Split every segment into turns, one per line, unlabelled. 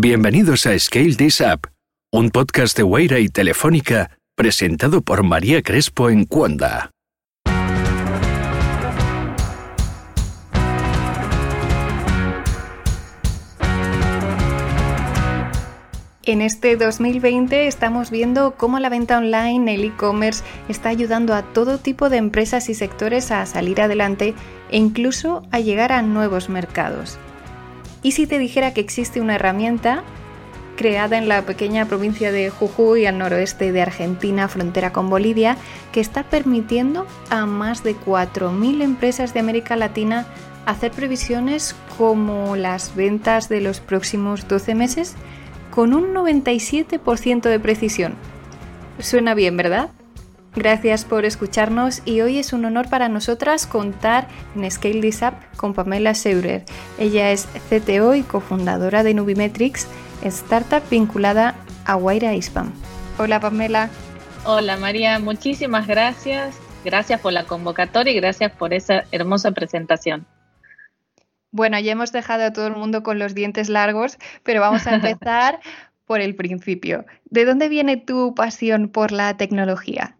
Bienvenidos a Scale This Up, un podcast de Weira y Telefónica presentado por María Crespo en Cuanda.
En este 2020 estamos viendo cómo la venta online, el e-commerce, está ayudando a todo tipo de empresas y sectores a salir adelante e incluso a llegar a nuevos mercados. ¿Y si te dijera que existe una herramienta creada en la pequeña provincia de Jujuy, al noroeste de Argentina, frontera con Bolivia, que está permitiendo a más de 4.000 empresas de América Latina hacer previsiones como las ventas de los próximos 12 meses con un 97% de precisión. Suena bien, ¿verdad? Gracias por escucharnos y hoy es un honor para nosotras contar en Scale This Up con Pamela Seurer. Ella es CTO y cofundadora de Nubimetrics, startup vinculada a Waira Ispam. Hola Pamela.
Hola María, muchísimas gracias. Gracias por la convocatoria y gracias por esa hermosa presentación.
Bueno, ya hemos dejado a todo el mundo con los dientes largos, pero vamos a empezar por el principio. ¿De dónde viene tu pasión por la tecnología?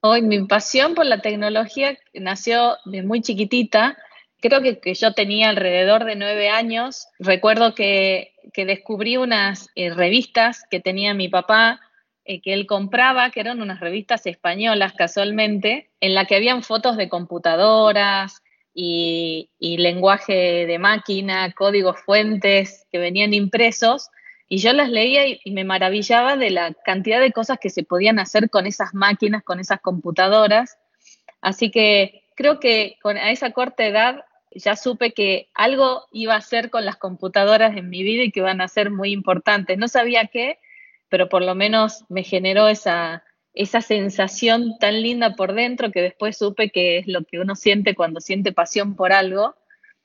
Hoy mi pasión por la tecnología nació de muy chiquitita. Creo que, yo tenía alrededor de nueve años. Recuerdo que, descubrí unas eh, revistas que tenía mi papá, eh, que él compraba, que eran unas revistas españolas casualmente, en la que habían fotos de computadoras, y, lenguaje de máquina, códigos fuentes que venían impresos, y yo las leía y, me maravillaba de la cantidad de cosas que se podían hacer con esas máquinas, con esas computadoras. Así que creo que con, a esa corta edad ya supe que algo iba a hacer con las computadoras en mi vida y que iban a ser muy importantes. No sabía qué, pero por lo menos me generó esa, esa sensación tan linda por dentro que después supe que es lo que uno siente cuando siente pasión por algo.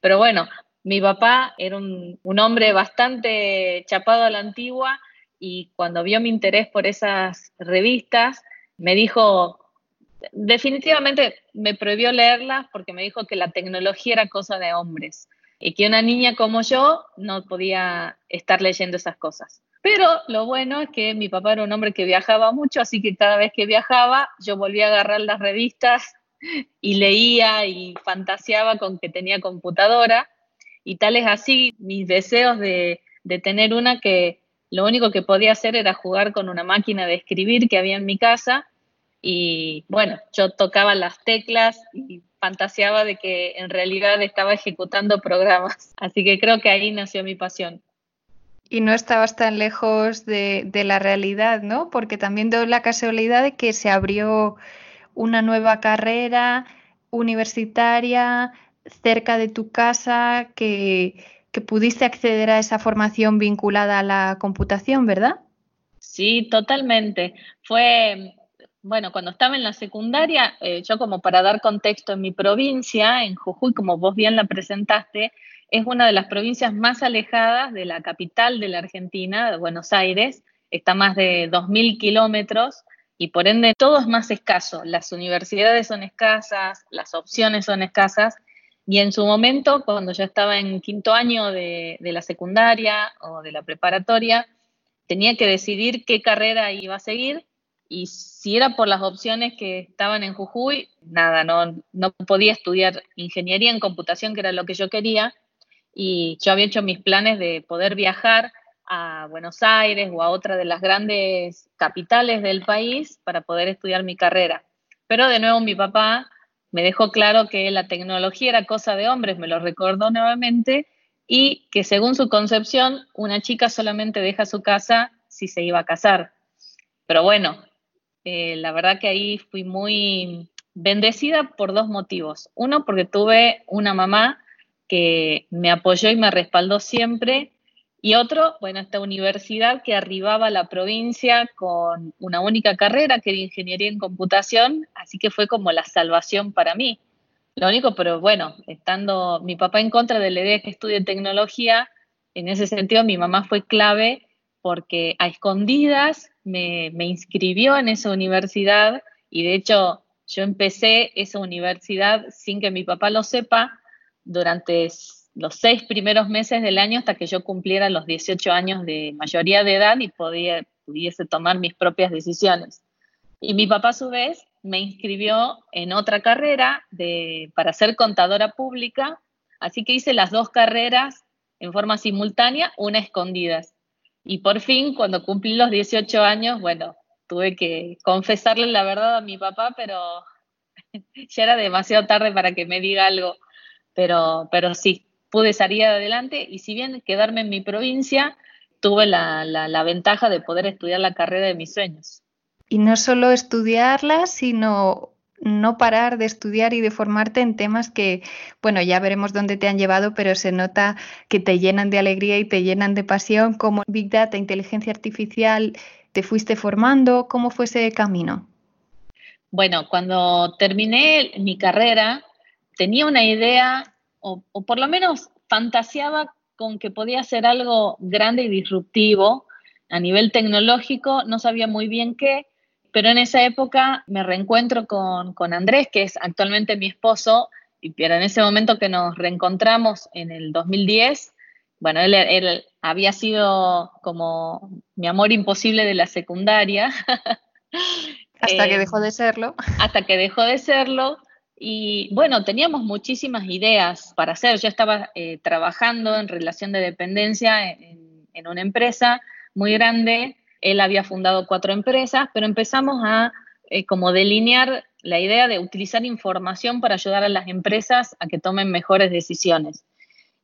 Pero bueno, mi papá era un, hombre bastante chapado a la antigua y cuando vio mi interés por esas revistas, me dijo, definitivamente me prohibió leerlas porque me dijo que la tecnología era cosa de hombres y que una niña como yo no podía estar leyendo esas cosas. Pero lo bueno es que mi papá era un hombre que viajaba mucho, así que cada vez que viajaba yo volvía a agarrar las revistas y leía y fantaseaba con que tenía computadora. Y tal es así mis deseos de, de tener una que lo único que podía hacer era jugar con una máquina de escribir que había en mi casa. Y bueno, yo tocaba las teclas y fantaseaba de que en realidad estaba ejecutando programas. Así que creo que ahí nació mi pasión
y no estabas tan lejos de, la realidad, ¿no? Porque también doy la casualidad de que se abrió una nueva carrera universitaria cerca de tu casa, que, pudiste acceder a esa formación vinculada a la computación, ¿verdad?
Sí, totalmente. Fue, bueno, cuando estaba en la secundaria, eh, yo como para dar contexto en mi provincia, en Jujuy, como vos bien la presentaste, es una de las provincias más alejadas de la capital de la Argentina, de Buenos Aires, está más de 2.000 kilómetros y por ende todo es más escaso. Las universidades son escasas, las opciones son escasas y en su momento, cuando yo estaba en quinto año de, la secundaria o de la preparatoria, tenía que decidir qué carrera iba a seguir y si era por las opciones que estaban en Jujuy, nada, no podía estudiar ingeniería en computación, que era lo que yo quería, y yo había hecho mis planes de poder viajar a Buenos Aires o a otra de las grandes capitales del país para poder estudiar mi carrera. Pero de nuevo mi papá me dejó claro que la tecnología era cosa de hombres, me lo recordó nuevamente, y que según su concepción, una chica solamente deja su casa si se iba a casar. Pero bueno, eh, la verdad que ahí fui muy bendecida por dos motivos. Uno, porque tuve una mamá que me apoyó y me respaldó siempre. Y otro, bueno, esta universidad que arribaba a la provincia con una única carrera, que era ingeniería en computación, así que fue como la salvación para mí. Lo único, pero bueno, estando mi papá en contra de la idea de que estudie tecnología, en ese sentido mi mamá fue clave porque a escondidas me, me inscribió en esa universidad y de hecho yo empecé esa universidad sin que mi papá lo sepa durante los seis primeros meses del año hasta que yo cumpliera los 18 años de mayoría de edad y pudiese tomar mis propias decisiones. Y mi papá a su vez me inscribió en otra carrera para ser contadora pública, así que hice las dos carreras en forma simultánea, una escondidas. Y por fin, cuando cumplí los 18 años, bueno, tuve que confesarle la verdad a mi papá, pero ya era demasiado tarde para que me diga algo. Pero, pero sí, pude salir adelante y si bien quedarme en mi provincia, tuve la, la ventaja de poder estudiar la carrera de mis sueños.
Y no solo estudiarla, sino no parar de estudiar y de formarte en temas que, bueno, ya veremos dónde te han llevado, pero se nota que te llenan de alegría y te llenan de pasión, como Big Data, inteligencia artificial, te fuiste formando, ¿cómo fue ese camino?
Bueno, cuando terminé mi carrera, tenía una idea, o, o por lo menos fantaseaba con que podía ser algo grande y disruptivo a nivel tecnológico, no sabía muy bien qué, pero en esa época me reencuentro con, Andrés, que es actualmente mi esposo, y pero en ese momento que nos reencontramos en el 2010, bueno, él, había sido como mi amor imposible de la secundaria.
Hasta que eh, dejó de serlo.
Hasta que dejó de serlo. Y bueno, teníamos muchísimas ideas para hacer. Yo estaba eh, trabajando en relación de dependencia en, una empresa muy grande él había fundado cuatro empresas, pero empezamos a eh, como delinear la idea de utilizar información para ayudar a las empresas a que tomen mejores decisiones.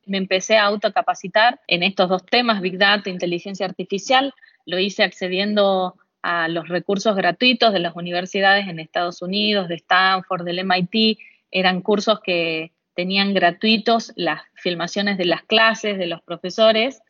Me empecé a autocapacitar en estos dos temas, Big Data, inteligencia artificial. Lo hice accediendo a los recursos gratuitos de las universidades en Estados Unidos, de Stanford, del MIT. Eran cursos que tenían gratuitos las filmaciones de las clases de los profesores.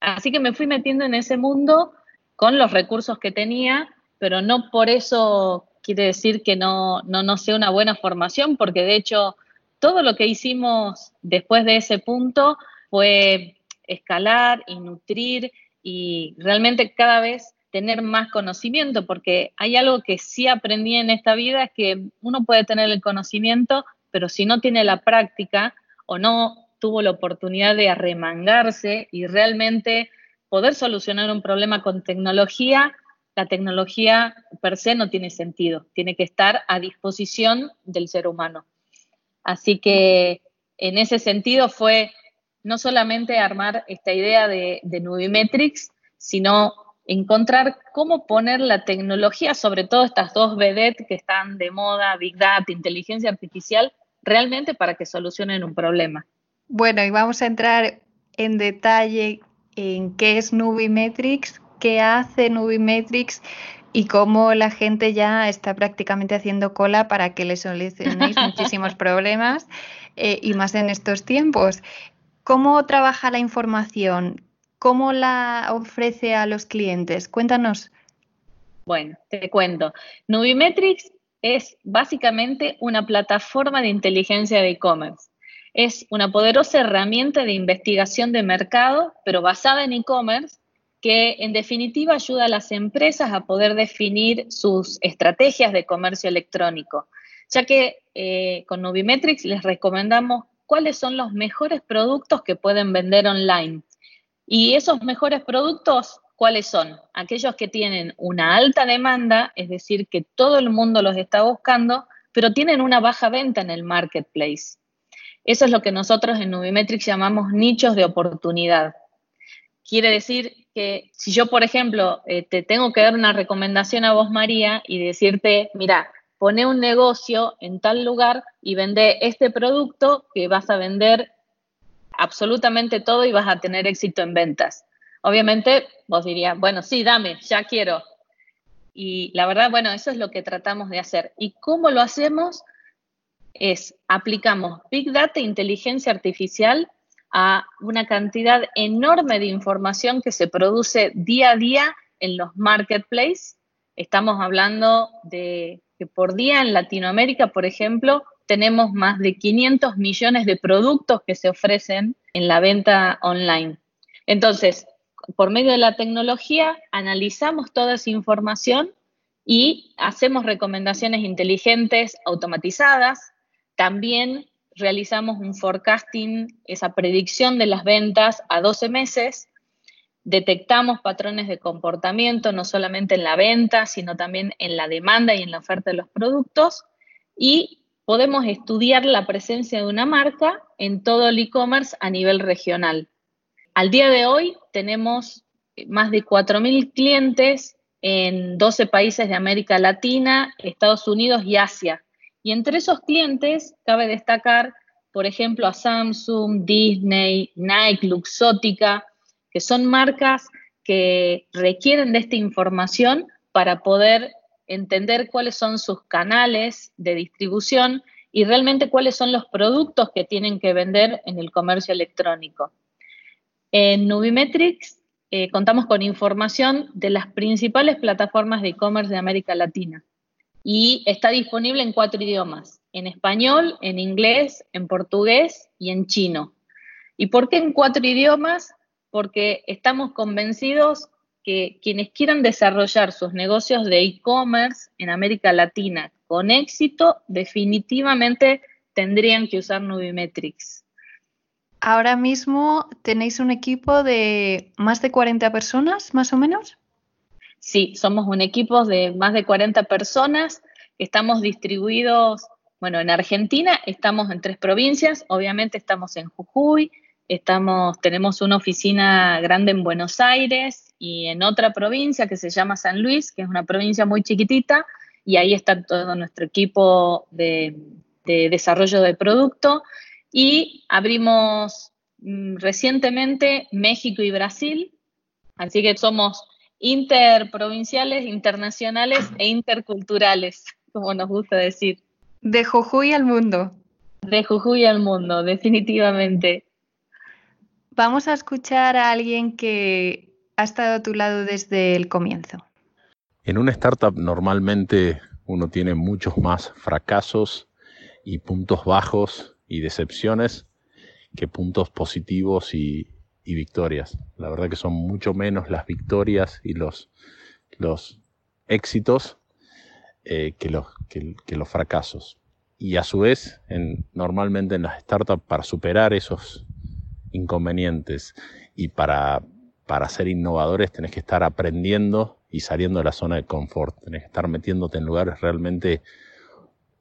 Así que me fui metiendo en ese mundo con los recursos que tenía, pero no por eso quiere decir que no, no, no sea una buena formación, porque de hecho todo lo que hicimos después de ese punto fue escalar y nutrir y realmente cada vez tener más conocimiento, porque hay algo que sí aprendí en esta vida, es que uno puede tener el conocimiento, pero si no tiene la práctica o no tuvo la oportunidad de arremangarse y realmente poder solucionar un problema con tecnología, la tecnología per se no tiene sentido, tiene que estar a disposición del ser humano. Así que en ese sentido fue no solamente armar esta idea de, de Nubimetrics, sino encontrar cómo poner la tecnología, sobre todo estas dos vedettes que están de moda, Big Data, inteligencia artificial, realmente para que solucionen un problema.
Bueno, y vamos a entrar en detalle en qué es Nubimetrics, qué hace Nubimetrics y cómo la gente ya está prácticamente haciendo cola para que le solucionéis muchísimos problemas eh, y más en estos tiempos. ¿Cómo trabaja la información? ¿Cómo la ofrece a los clientes? Cuéntanos.
Bueno, te cuento. Nubimetrics es básicamente una plataforma de inteligencia de e-commerce es una poderosa herramienta de investigación de mercado, pero basada en e-commerce, que en definitiva ayuda a las empresas a poder definir sus estrategias de comercio electrónico, ya que eh, con Nubimetrics les recomendamos cuáles son los mejores productos que pueden vender online. Y esos mejores productos, ¿cuáles son? Aquellos que tienen una alta demanda, es decir, que todo el mundo los está buscando, pero tienen una baja venta en el marketplace. Eso es lo que nosotros en Nubimetrics llamamos nichos de oportunidad. Quiere decir que si yo, por ejemplo, eh, te tengo que dar una recomendación a vos, María, y decirte, mira, pone un negocio en tal lugar y vende este producto que vas a vender absolutamente todo y vas a tener éxito en ventas. Obviamente vos dirías, bueno, sí, dame, ya quiero. Y la verdad, bueno, eso es lo que tratamos de hacer. ¿Y cómo lo hacemos? es aplicamos Big Data, inteligencia artificial, a una cantidad enorme de información que se produce día a día en los marketplaces. Estamos hablando de que por día en Latinoamérica, por ejemplo, tenemos más de 500 millones de productos que se ofrecen en la venta online. Entonces, por medio de la tecnología, analizamos toda esa información y hacemos recomendaciones inteligentes automatizadas. También realizamos un forecasting, esa predicción de las ventas a 12 meses, detectamos patrones de comportamiento no solamente en la venta, sino también en la demanda y en la oferta de los productos. Y podemos estudiar la presencia de una marca en todo el e-commerce a nivel regional. Al día de hoy tenemos más de 4.000 clientes en 12 países de América Latina, Estados Unidos y Asia. Y entre esos clientes cabe destacar, por ejemplo, a Samsung, Disney, Nike, Luxótica, que son marcas que requieren de esta información para poder entender cuáles son sus canales de distribución y realmente cuáles son los productos que tienen que vender en el comercio electrónico. En Nubimetrics eh, contamos con información de las principales plataformas de e-commerce de América Latina y está disponible en cuatro idiomas, en español, en inglés, en portugués y en chino. ¿Y por qué en cuatro idiomas? Porque estamos convencidos que quienes quieran desarrollar sus negocios de e-commerce en América Latina con éxito, definitivamente tendrían que usar Nubimetrics.
Ahora mismo tenéis un equipo de más de 40 personas, más o menos.
Sí, somos un equipo de más de 40 personas. Estamos distribuidos, bueno, en Argentina estamos en tres provincias, obviamente estamos en Jujuy, estamos, tenemos una oficina grande en Buenos Aires y en otra provincia que se llama San Luis, que es una provincia muy chiquitita, y ahí está todo nuestro equipo de, de desarrollo de producto. Y abrimos mm, recientemente México y Brasil, así que somos interprovinciales, internacionales e interculturales, como nos gusta decir.
De Jujuy al mundo.
De Jujuy al mundo, definitivamente.
Vamos a escuchar a alguien que ha estado a tu lado desde el comienzo.
En una startup normalmente uno tiene muchos más fracasos y puntos bajos y decepciones que puntos positivos y, victorias. La verdad que son mucho menos las victorias y los, éxitos eh, que, los, que, los fracasos. Y a su vez, en, normalmente en las startups, para superar esos inconvenientes y para, para ser innovadores, tenés que estar aprendiendo y saliendo de la zona de confort. Tenés que estar metiéndote en lugares realmente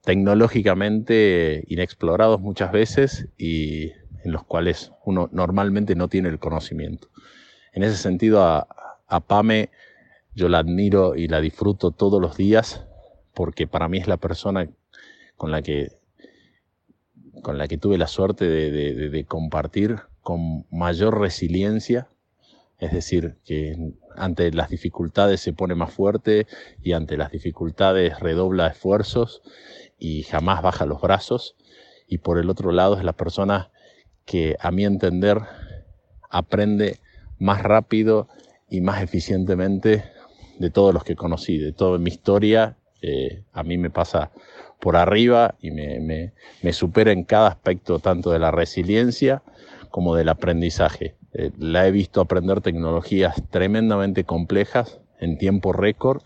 tecnológicamente inexplorados muchas veces y en los cuales uno normalmente no tiene el conocimiento. En ese sentido, a, Pame yo la admiro y la disfruto todos los días porque para mí es la persona con la que, con la que tuve la suerte de compartir con mayor resiliencia, es decir, que ante las dificultades se pone más fuerte y ante las dificultades redobla esfuerzos y jamás baja los brazos. Y por el otro lado es la persona que a mi entender aprende más rápido y más eficientemente de todos los que conocí, de toda mi historia. A mí me pasa por arriba y me, me, supera en cada aspecto tanto de la resiliencia como del aprendizaje. Eh, la he visto aprender tecnologías tremendamente complejas en tiempo récord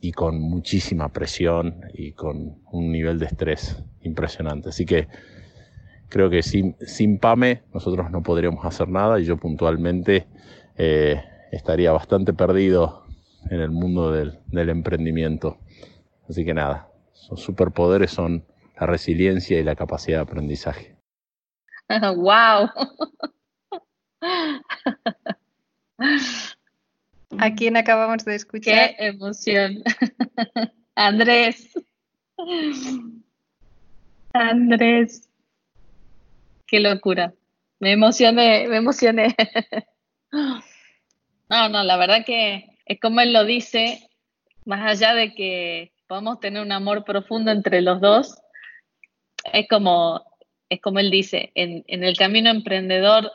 y con muchísima presión y con un nivel de estrés impresionante. Así que creo que sin, sin PAME nosotros no podríamos hacer nada y yo puntualmente eh, estaría bastante perdido en el mundo del, emprendimiento. Así que nada, sus superpoderes son la resiliencia y la capacidad de aprendizaje.
¡Wow!
¿A quién acabamos de escuchar?
Qué emoción. Andrés. Andrés. Qué locura. Me emocioné, me emocioné. No, no, la verdad que es como él lo dice, más allá de que podamos tener un amor profundo entre los dos, es como, es como él dice, en, en el camino emprendedor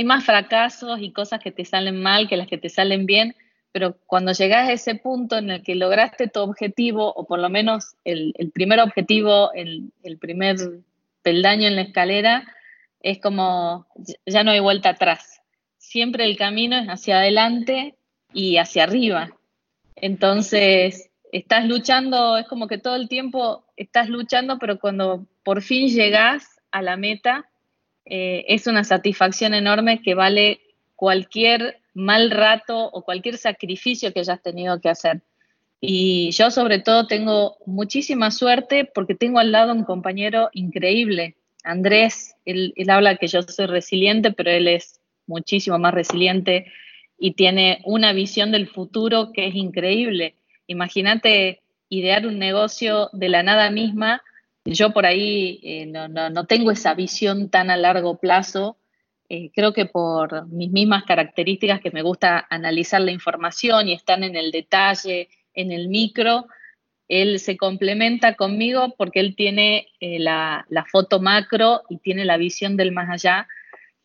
hay más fracasos y cosas que te salen mal que las que te salen bien, pero cuando llegas a ese punto en el que lograste tu objetivo, o por lo menos el, primer objetivo, el, primer peldaño en la escalera, es como ya no hay vuelta atrás. Siempre el camino es hacia adelante y hacia arriba. Entonces, estás luchando, es como que todo el tiempo estás luchando, pero cuando por fin llegas a la meta, eh, es una satisfacción enorme que vale cualquier mal rato o cualquier sacrificio que hayas tenido que hacer. Y yo sobre todo tengo muchísima suerte porque tengo al lado un compañero increíble, Andrés, él, habla que yo soy resiliente, pero él es muchísimo más resiliente y tiene una visión del futuro que es increíble. Imagínate idear un negocio de la nada misma. Yo por ahí eh, no, tengo esa visión tan a largo plazo. Eh, creo que por mis mismas características que me gusta analizar la información y estar en el detalle, en el micro, él se complementa conmigo porque él tiene eh, la, foto macro y tiene la visión del más allá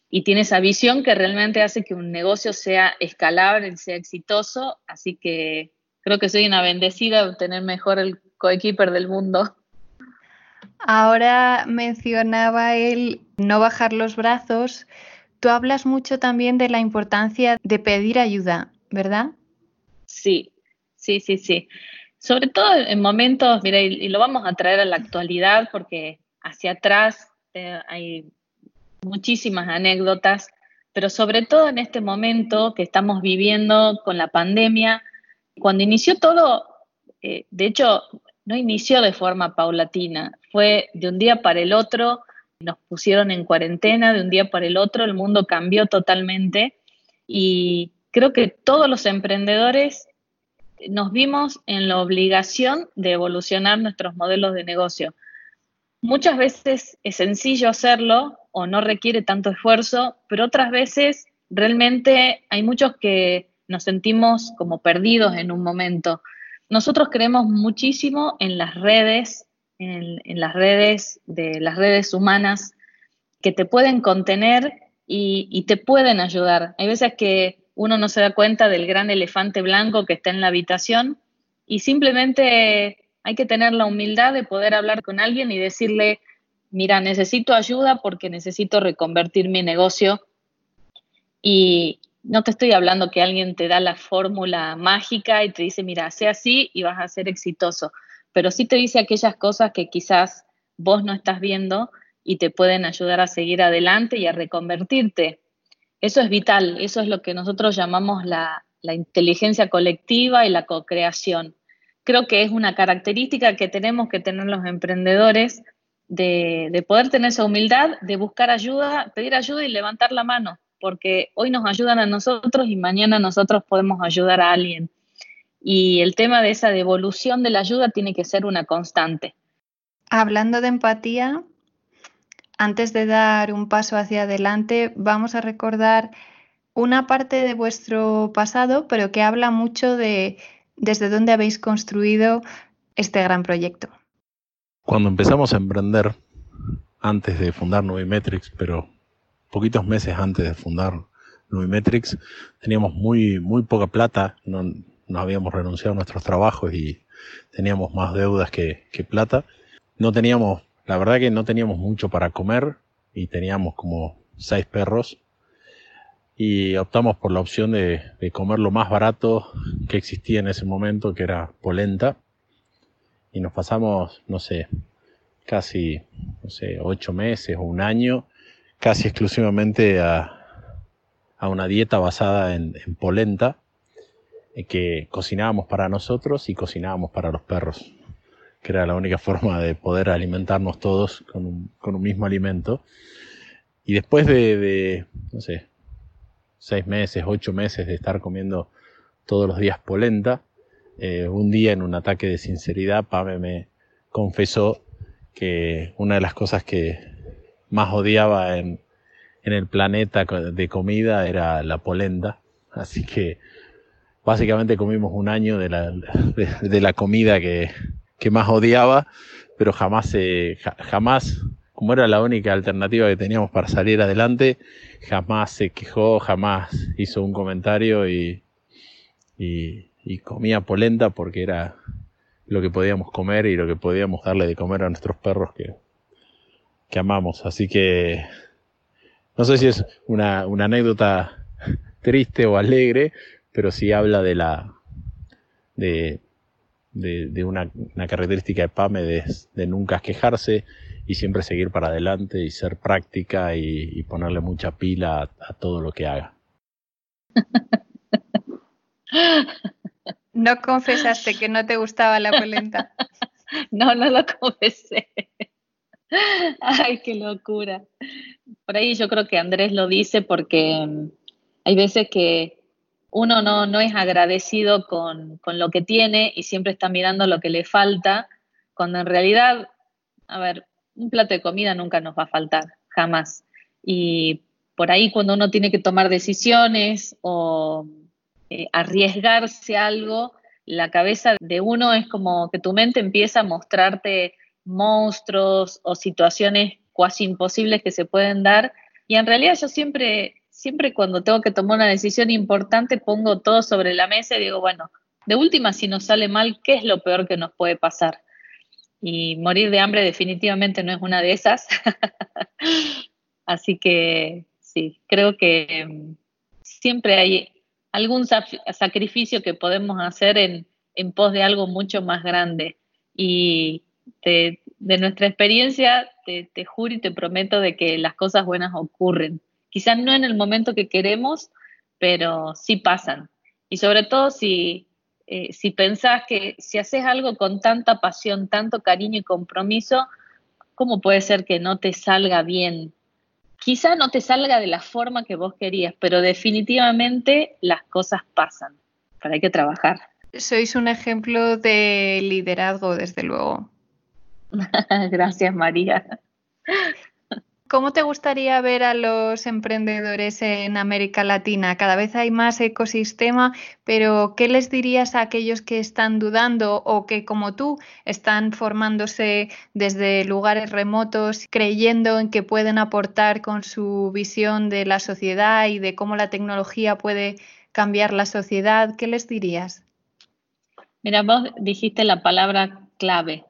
y tiene esa visión que realmente hace que un negocio sea escalable, sea exitoso. Así que creo que soy una bendecida de tener mejor el coequiper del mundo.
Ahora mencionaba él no bajar los brazos. Tú hablas mucho también de la importancia de pedir ayuda, ¿verdad?
Sí, sí, sí, sí. Sobre todo en momentos, mira, y, lo vamos a traer a la actualidad porque hacia atrás eh, hay muchísimas anécdotas, pero sobre todo en este momento que estamos viviendo con la pandemia, cuando inició todo, eh, de hecho, no inició de forma paulatina, fue de un día para el otro, nos pusieron en cuarentena, de un día para el otro, el mundo cambió totalmente y creo que todos los emprendedores nos vimos en la obligación de evolucionar nuestros modelos de negocio. Muchas veces es sencillo hacerlo o no requiere tanto esfuerzo, pero otras veces realmente hay muchos que nos sentimos como perdidos en un momento. Nosotros creemos muchísimo en las redes, en, las redes de las redes humanas que te pueden contener y, te pueden ayudar. Hay veces que uno no se da cuenta del gran elefante blanco que está en la habitación y simplemente hay que tener la humildad de poder hablar con alguien y decirle, mira, necesito ayuda porque necesito reconvertir mi negocio. Y no te estoy hablando que alguien te da la fórmula mágica y te dice, mira, sé así y vas a ser exitoso, pero sí te dice aquellas cosas que quizás vos no estás viendo y te pueden ayudar a seguir adelante y a reconvertirte. Eso es vital, eso es lo que nosotros llamamos la, inteligencia colectiva y la co-creación. Creo que es una característica que tenemos que tener los emprendedores de, poder tener esa humildad, de buscar ayuda, pedir ayuda y levantar la mano, porque hoy nos ayudan a nosotros y mañana nosotros podemos ayudar a alguien. Y el tema de esa devolución de la ayuda tiene que ser una constante.
Hablando de empatía, antes de dar un paso hacia adelante, vamos a recordar una parte de vuestro pasado, pero que habla mucho de desde dónde habéis construido este gran proyecto.
Cuando empezamos a emprender, antes de fundar Nubimetrics, pero poquitos meses antes de fundar Nubimetrics, teníamos muy, muy poca plata, no, nos habíamos renunciado a nuestros trabajos y teníamos más deudas que, que plata. No teníamos la verdad que no teníamos mucho para comer y teníamos como seis perros y optamos por la opción de, comer lo más barato que existía en ese momento, que era polenta. Y nos pasamos, no sé, casi, no sé, ocho meses o un año, casi exclusivamente a, una dieta basada en, en polenta, eh, que cocinábamos para nosotros y cocinábamos para los perros que era la única forma de poder alimentarnos todos con un, mismo alimento. Y después de, no sé, seis meses, ocho meses de estar comiendo todos los días polenta, eh, un día en un ataque de sinceridad, Pame me confesó que una de las cosas que más odiaba en, el planeta de comida era la polenta. Así que básicamente comimos un año de la comida que, que más odiaba, pero jamás, se jamás, como era la única alternativa que teníamos para salir adelante, jamás se quejó, jamás hizo un comentario y, y, comía polenta porque era lo que podíamos comer y lo que podíamos darle de comer a nuestros perros que, que amamos. Así que no sé si es una, una anécdota triste o alegre, pero sí habla de la de, de, una, característica de PAME de, nunca quejarse y siempre seguir para adelante y ser práctica y, ponerle mucha pila a, todo lo que haga.
No confesaste que no te gustaba la polenta.
No, no lo confesé. Ay, qué locura. Por ahí yo creo que Andrés lo dice porque mm, hay veces que uno no, no es agradecido con, con, lo que tiene y siempre está mirando lo que le falta, cuando en realidad, a ver, un plato de comida nunca nos va a faltar, jamás. Y por ahí cuando uno tiene que tomar decisiones o eh, arriesgarse algo, la cabeza de uno es como que tu mente empieza a mostrarte monstruos o situaciones cuasi imposibles que se pueden dar. Y en realidad yo siempre, siempre cuando tengo que tomar una decisión importante pongo todo sobre la mesa y digo, bueno, de última, si nos sale mal, ¿qué es lo peor que nos puede pasar? y morir de hambre definitivamente no es una de esas. Así que sí, creo que mm, siempre hay algún sacrificio que podemos hacer en, pos de algo mucho más grande. Y de, nuestra experiencia, te, juro y te prometo de que las cosas buenas ocurren. Quizás no en el momento que queremos, pero sí pasan. Y sobre todo si, eh, si pensás que si haces algo con tanta pasión, tanto cariño y compromiso, ¿cómo puede ser que no te salga bien? Quizá no te salga de la forma que vos querías, pero definitivamente las cosas pasan, pero hay que trabajar.
Sois un ejemplo de liderazgo, desde luego.
Gracias, María.
¿Cómo te gustaría ver a los emprendedores en América Latina? Cada vez hay más ecosistema, pero ¿qué les dirías a aquellos que están dudando o que como tú están formándose desde lugares remotos, creyendo en que pueden aportar con su visión de la sociedad y de cómo la tecnología puede cambiar la sociedad? ¿Qué les dirías?
Mira, vos dijiste la palabra clave,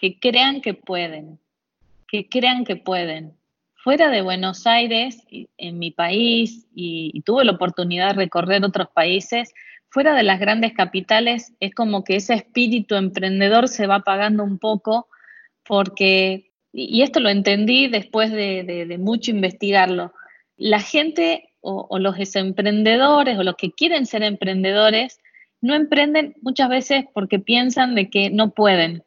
que crean que pueden que crean que pueden. Fuera de Buenos Aires, en mi país, y, tuve la oportunidad de recorrer otros países, fuera de las grandes capitales, es como que ese espíritu emprendedor se va apagando un poco, porque, y esto lo entendí después de, mucho investigarlo, la gente o, o los emprendedores o los que quieren ser emprendedores no emprenden muchas veces porque piensan de que no pueden,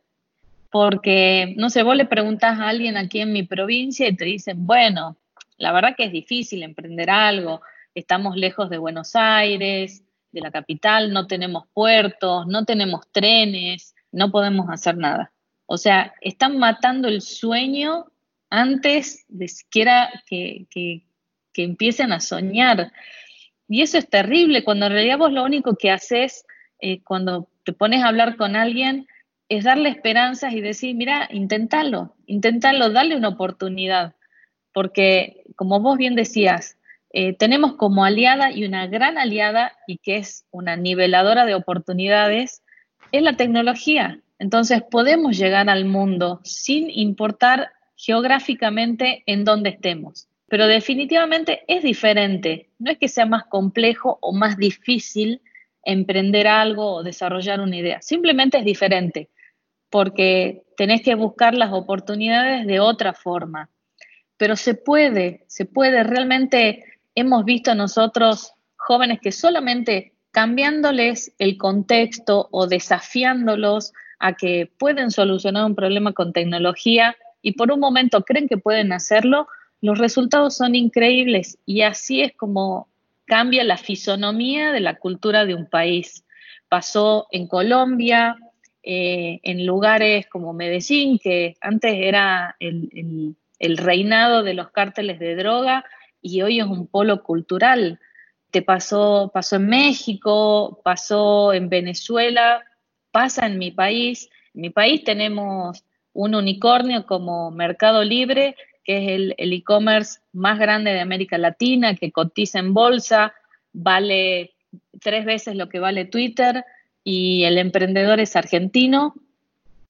porque, no sé, vos le preguntas a alguien aquí en mi provincia y te dicen, bueno, la verdad que es difícil emprender algo, estamos lejos de Buenos Aires, de la capital, no tenemos puertos, no tenemos trenes, no podemos hacer nada. O sea, están matando el sueño antes de siquiera que, que, empiecen a soñar. Y eso es terrible, cuando en realidad vos lo único que haces eh, cuando te pones a hablar con alguien es darle esperanzas y decir, mira, inténtalo, inténtalo, dale una oportunidad, porque como vos bien decías, eh, tenemos como aliada y una gran aliada y que es una niveladora de oportunidades, es la tecnología. Entonces podemos llegar al mundo sin importar geográficamente en dónde estemos. Pero definitivamente es diferente. No es que sea más complejo o más difícil emprender algo o desarrollar una idea. Simplemente es diferente porque tenés que buscar las oportunidades de otra forma. Pero se puede, se puede. Realmente hemos visto nosotros jóvenes que solamente cambiándoles el contexto o desafiándolos a que pueden solucionar un problema con tecnología y por un momento creen que pueden hacerlo, los resultados son increíbles y así es como cambia la fisonomía de la cultura de un país. Pasó en Colombia, eh, en lugares como Medellín, que antes era el, reinado de los cárteles de droga y hoy es un polo cultural. Te pasó, pasó en México, pasó en Venezuela, pasa en mi país. En mi país tenemos un unicornio como Mercado Libre, que es el e-commerce más grande de América Latina, que cotiza en bolsa, vale tres veces lo que vale Twitter, y el emprendedor es argentino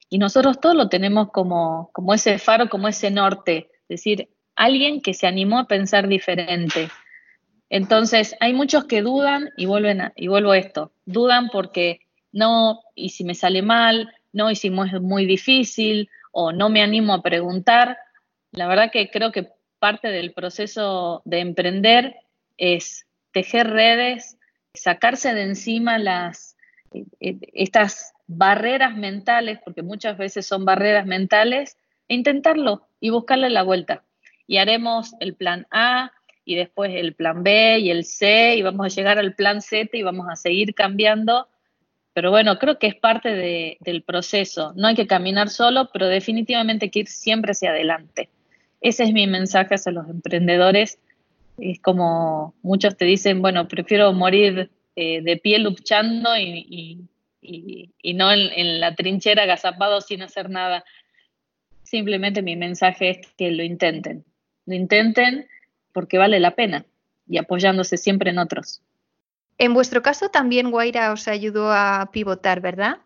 y nosotros todos lo tenemos como, como ese faro, como ese norte, es decir, alguien que se animó a pensar diferente. Entonces, hay muchos que dudan y vuelven a, y vuelvo a esto, dudan porque no, y si me sale mal, no, y si es muy difícil, o no me animo a preguntar. La verdad que creo que parte del proceso de emprender es tejer redes, sacarse de encima las, estas barreras mentales, porque muchas veces son barreras mentales, e intentarlo y buscarle la vuelta. Y haremos el plan A y después el plan B y el C y vamos a llegar al plan Z y vamos a seguir cambiando. Pero bueno, creo que es parte del proceso. No hay que caminar solo, pero definitivamente hay que ir siempre hacia adelante. Ese es mi mensaje hacia los emprendedores. Es como muchos te dicen, bueno, prefiero morir eh, de pie luchando y, no en, en, la trinchera agazapado sin hacer nada. Simplemente mi mensaje es que lo intenten. Lo intenten porque vale la pena y apoyándose siempre en otros.
En vuestro caso también Guaira os ayudó a pivotar, ¿verdad?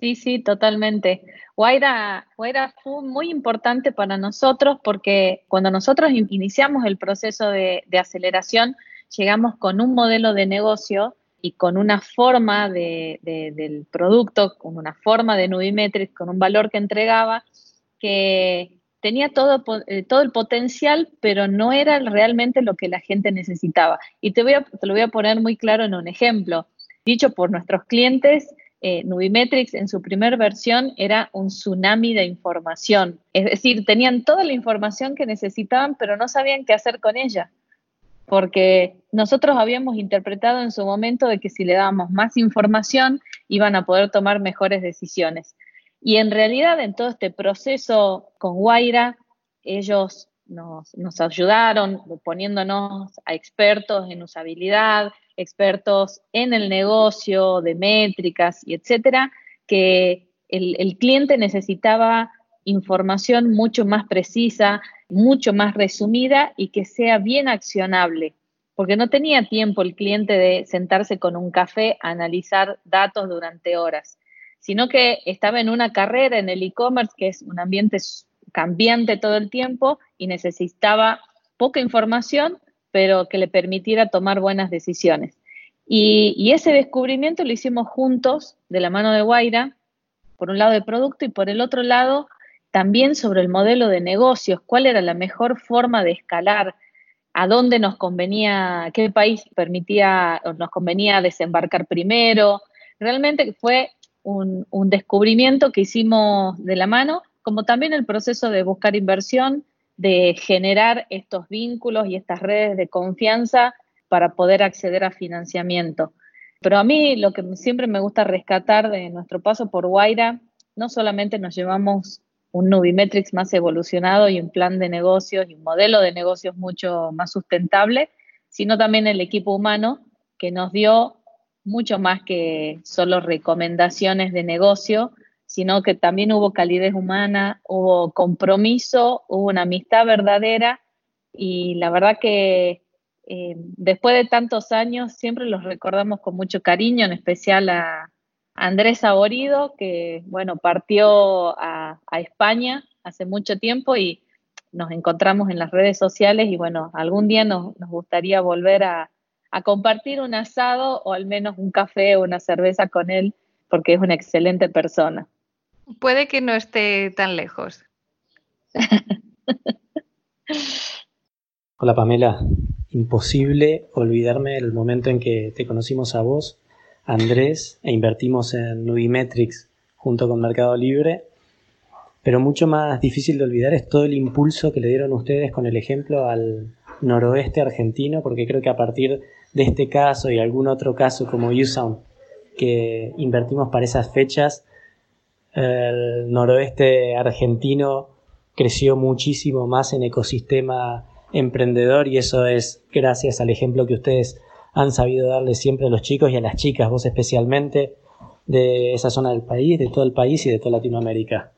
Sí, sí, totalmente. Guaira, Guaira fue muy importante para nosotros porque cuando nosotros iniciamos el proceso de, aceleración, llegamos con un modelo de negocio y con una forma del producto, con una forma de Nubimetrics, con un valor que entregaba, que tenía todo, eh, todo el potencial, pero no era realmente lo que la gente necesitaba. Y te, voy a, te lo voy a poner muy claro en un ejemplo. Dicho por nuestros clientes, eh, Nubimetrics en su primera versión era un tsunami de información. Es decir, tenían toda la información que necesitaban, pero no sabían qué hacer con ella. Porque nosotros habíamos interpretado en su momento de que si le dábamos más información, iban a poder tomar mejores decisiones. Y en realidad en todo este proceso con Guaira, ellos nos, ayudaron poniéndonos a expertos en usabilidad, expertos en el negocio de métricas y etcétera, que el cliente necesitaba información mucho más precisa, mucho más resumida y que sea bien accionable, porque no tenía tiempo el cliente de sentarse con un café a analizar datos durante horas sino que estaba en una carrera en el e-commerce, que es un ambiente cambiante todo el tiempo y necesitaba poca información, pero que le permitiera tomar buenas decisiones. Y, ese descubrimiento lo hicimos juntos, de la mano de Guaira, por un lado de producto y por el otro lado también sobre el modelo de negocios, cuál era la mejor forma de escalar, a dónde nos convenía, qué país permitía o nos convenía desembarcar primero. Realmente fue un, descubrimiento que hicimos de la mano, como también el proceso de buscar inversión, de generar estos vínculos y estas redes de confianza para poder acceder a financiamiento. Pero a mí lo que siempre me gusta rescatar de nuestro paso por Guaira, no solamente nos llevamos un Nubimetrics más evolucionado y un plan de negocios y un modelo de negocios mucho más sustentable, sino también el equipo humano que nos dio mucho más que solo recomendaciones de negocio, sino que también hubo calidez humana, hubo compromiso, hubo una amistad verdadera. Y la verdad que eh, después de tantos años siempre los recordamos con mucho cariño, en especial a Andrés Saborido, que bueno, partió a, España hace mucho tiempo y nos encontramos en las redes sociales y bueno, algún día nos gustaría volver a, a compartir un asado o al menos un café o una cerveza con él, porque es una excelente persona.
Puede que no esté tan lejos.
Hola Pamela, imposible olvidarme del momento en que te conocimos a vos, Andrés, e invertimos en Nubimetrics junto con Mercado Libre. Pero mucho más difícil de olvidar es todo el impulso que le dieron ustedes con el ejemplo al noroeste argentino, porque creo que a partir de este caso y algún otro caso como USound que invertimos para esas fechas, el noroeste argentino creció muchísimo más en ecosistema emprendedor y eso es gracias al ejemplo que ustedes han sabido darle siempre a los chicos y a las chicas, vos especialmente, de esa zona del país, de todo el país y de toda Latinoamérica.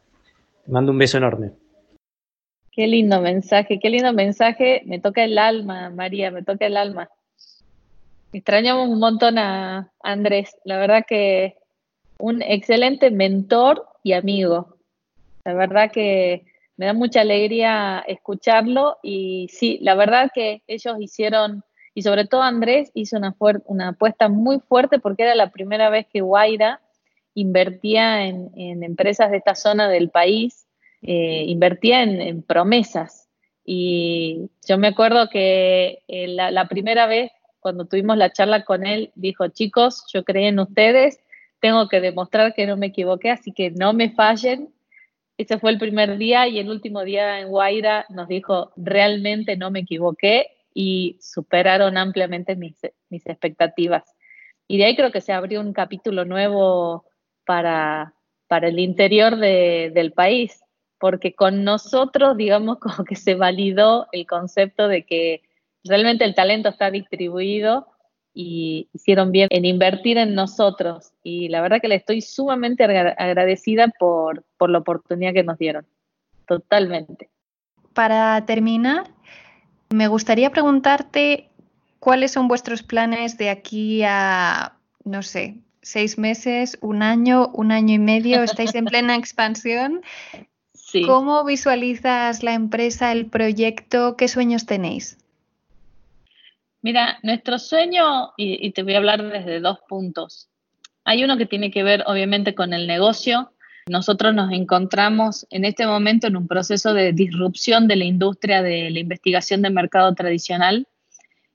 Te mando un beso enorme.
Qué lindo mensaje, qué lindo mensaje. Me toca el alma, María, me toca el alma. Extrañamos un montón a Andrés, la verdad que un excelente mentor y amigo. La verdad que me da mucha alegría escucharlo y sí, la verdad que ellos hicieron, y sobre todo Andrés hizo una, una apuesta muy fuerte porque era la primera vez que Guaira invertía en, en empresas de esta zona del país eh, invertía en, promesas. Y yo me acuerdo que eh, la, primera vez, cuando tuvimos la charla con él, dijo, chicos, yo creí en ustedes, tengo que demostrar que no me equivoqué, así que no me fallen. Ese fue el primer día y el último día en Guaira nos dijo, realmente no me equivoqué y superaron ampliamente mis, expectativas. Y de ahí creo que se abrió un capítulo nuevo para, para el interior del país, porque con nosotros, digamos, como que se validó el concepto de que realmente el talento está distribuido y hicieron bien en invertir en nosotros. Y la verdad que le estoy sumamente agradecida por, por la oportunidad que nos dieron. Totalmente.
Para terminar, me gustaría preguntarte cuáles son vuestros planes de aquí a, no sé, seis meses, un año, un año y medio, estáis en plena expansión. ¿Cómo visualizas la empresa, el proyecto? ¿Qué sueños tenéis?
Mira, nuestro sueño, y, te voy a hablar desde dos puntos. Hay uno que tiene que ver obviamente con el negocio. Nosotros nos encontramos en este momento en un proceso de disrupción de la industria de la investigación de mercado tradicional,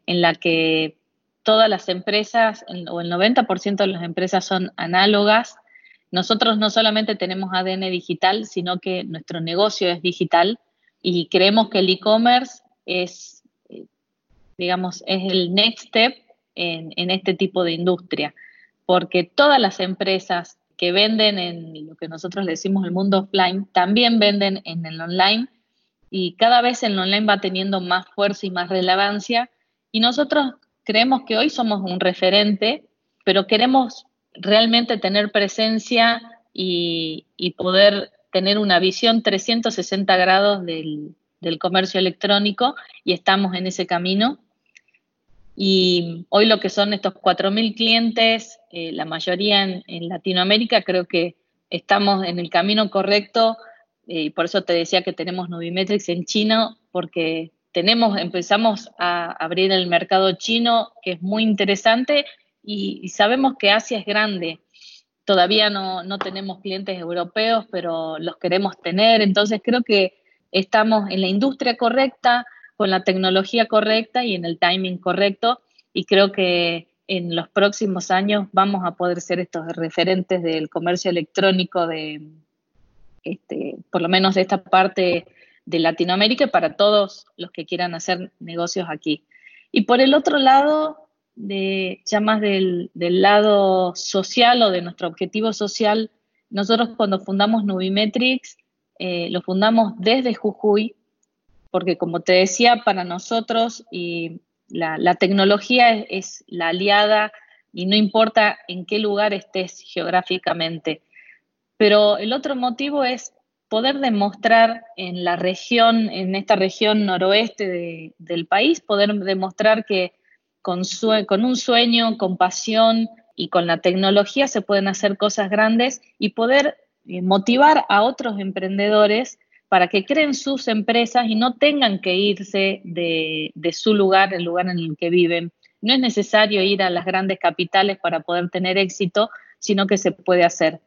en la que todas las empresas, o el 90% de las empresas son análogas. Nosotros no solamente tenemos ADN digital, sino que nuestro negocio es digital y creemos que el e-commerce es, digamos, es el next step en, en este tipo de industria, porque todas las empresas que venden en lo que nosotros decimos el mundo offline, también venden en el online y cada vez el online va teniendo más fuerza y más relevancia y nosotros creemos que hoy somos un referente, pero queremos realmente tener presencia y, poder tener una visión 360 grados del, comercio electrónico y estamos en ese camino. Y hoy lo que son estos 4.000 clientes, eh, la mayoría en, Latinoamérica, creo que estamos en el camino correcto eh, y por eso te decía que tenemos Nubimetrics en China, porque tenemos, empezamos a abrir el mercado chino, que es muy interesante, y, sabemos que Asia es grande. Todavía no, no, tenemos clientes europeos, pero los queremos tener. Entonces creo que estamos en la industria correcta, con la tecnología correcta y en el timing correcto. Y creo que en los próximos años vamos a poder ser estos referentes del comercio electrónico de, este, por lo menos de esta parte de Latinoamérica para todos los que quieran hacer negocios aquí. Y por el otro lado, de, ya más del, lado social o de nuestro objetivo social, nosotros cuando fundamos Nubimetrics, eh, lo fundamos desde Jujuy, porque como te decía, para nosotros y la, tecnología es, la aliada y no importa en qué lugar estés geográficamente. Pero el otro motivo es poder demostrar en la región, en esta región noroeste del país, poder demostrar que con, con un sueño, con pasión y con la tecnología se pueden hacer cosas grandes y poder eh, motivar a otros emprendedores para que creen sus empresas y no tengan que irse de, su lugar, el lugar en el que viven. No es necesario ir a las grandes capitales para poder tener éxito, sino que se puede hacer.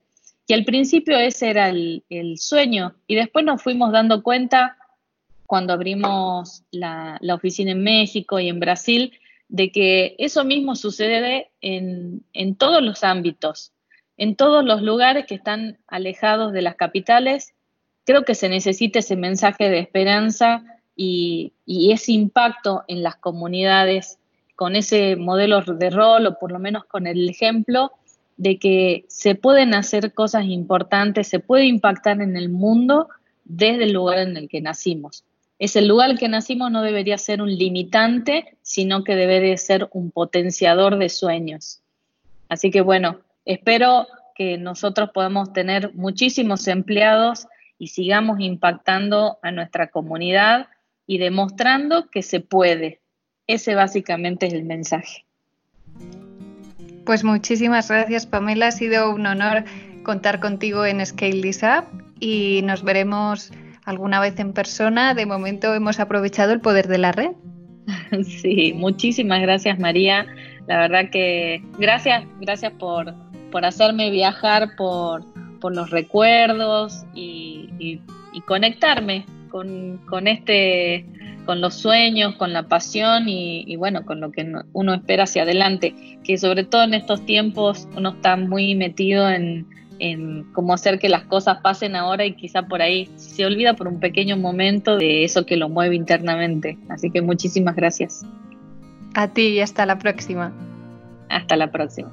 Y al principio ese era el, sueño y después nos fuimos dando cuenta cuando abrimos la, oficina en México y en Brasil de que eso mismo sucede en, todos los ámbitos, en todos los lugares que están alejados de las capitales. Creo que se necesita ese mensaje de esperanza y, ese impacto en las comunidades con ese modelo de rol o por lo menos con el ejemplo de que se pueden hacer cosas importantes, se puede impactar en el mundo desde el lugar en el que nacimos. Ese lugar en el que nacimos no debería ser un limitante, sino que debería ser un potenciador de sueños. Así que bueno, espero que nosotros podamos tener muchísimos empleados y sigamos impactando a nuestra comunidad y demostrando que se puede. Ese básicamente es el mensaje.
Pues muchísimas gracias Pamela, ha sido un honor contar contigo en Scale This Up y nos veremos alguna vez en persona. De momento hemos aprovechado el poder de la red.
Sí, muchísimas gracias María. La verdad que gracias, gracias por, por hacerme viajar por, por los recuerdos y, conectarme con, con, este, con los sueños, con la pasión y, bueno, con lo que uno espera hacia adelante, que sobre todo en estos tiempos uno está muy metido en, en cómo hacer que las cosas pasen ahora y quizá por ahí se olvida por un pequeño momento de eso que lo mueve internamente. Así que muchísimas gracias.
A ti y hasta la próxima.
Hasta la próxima.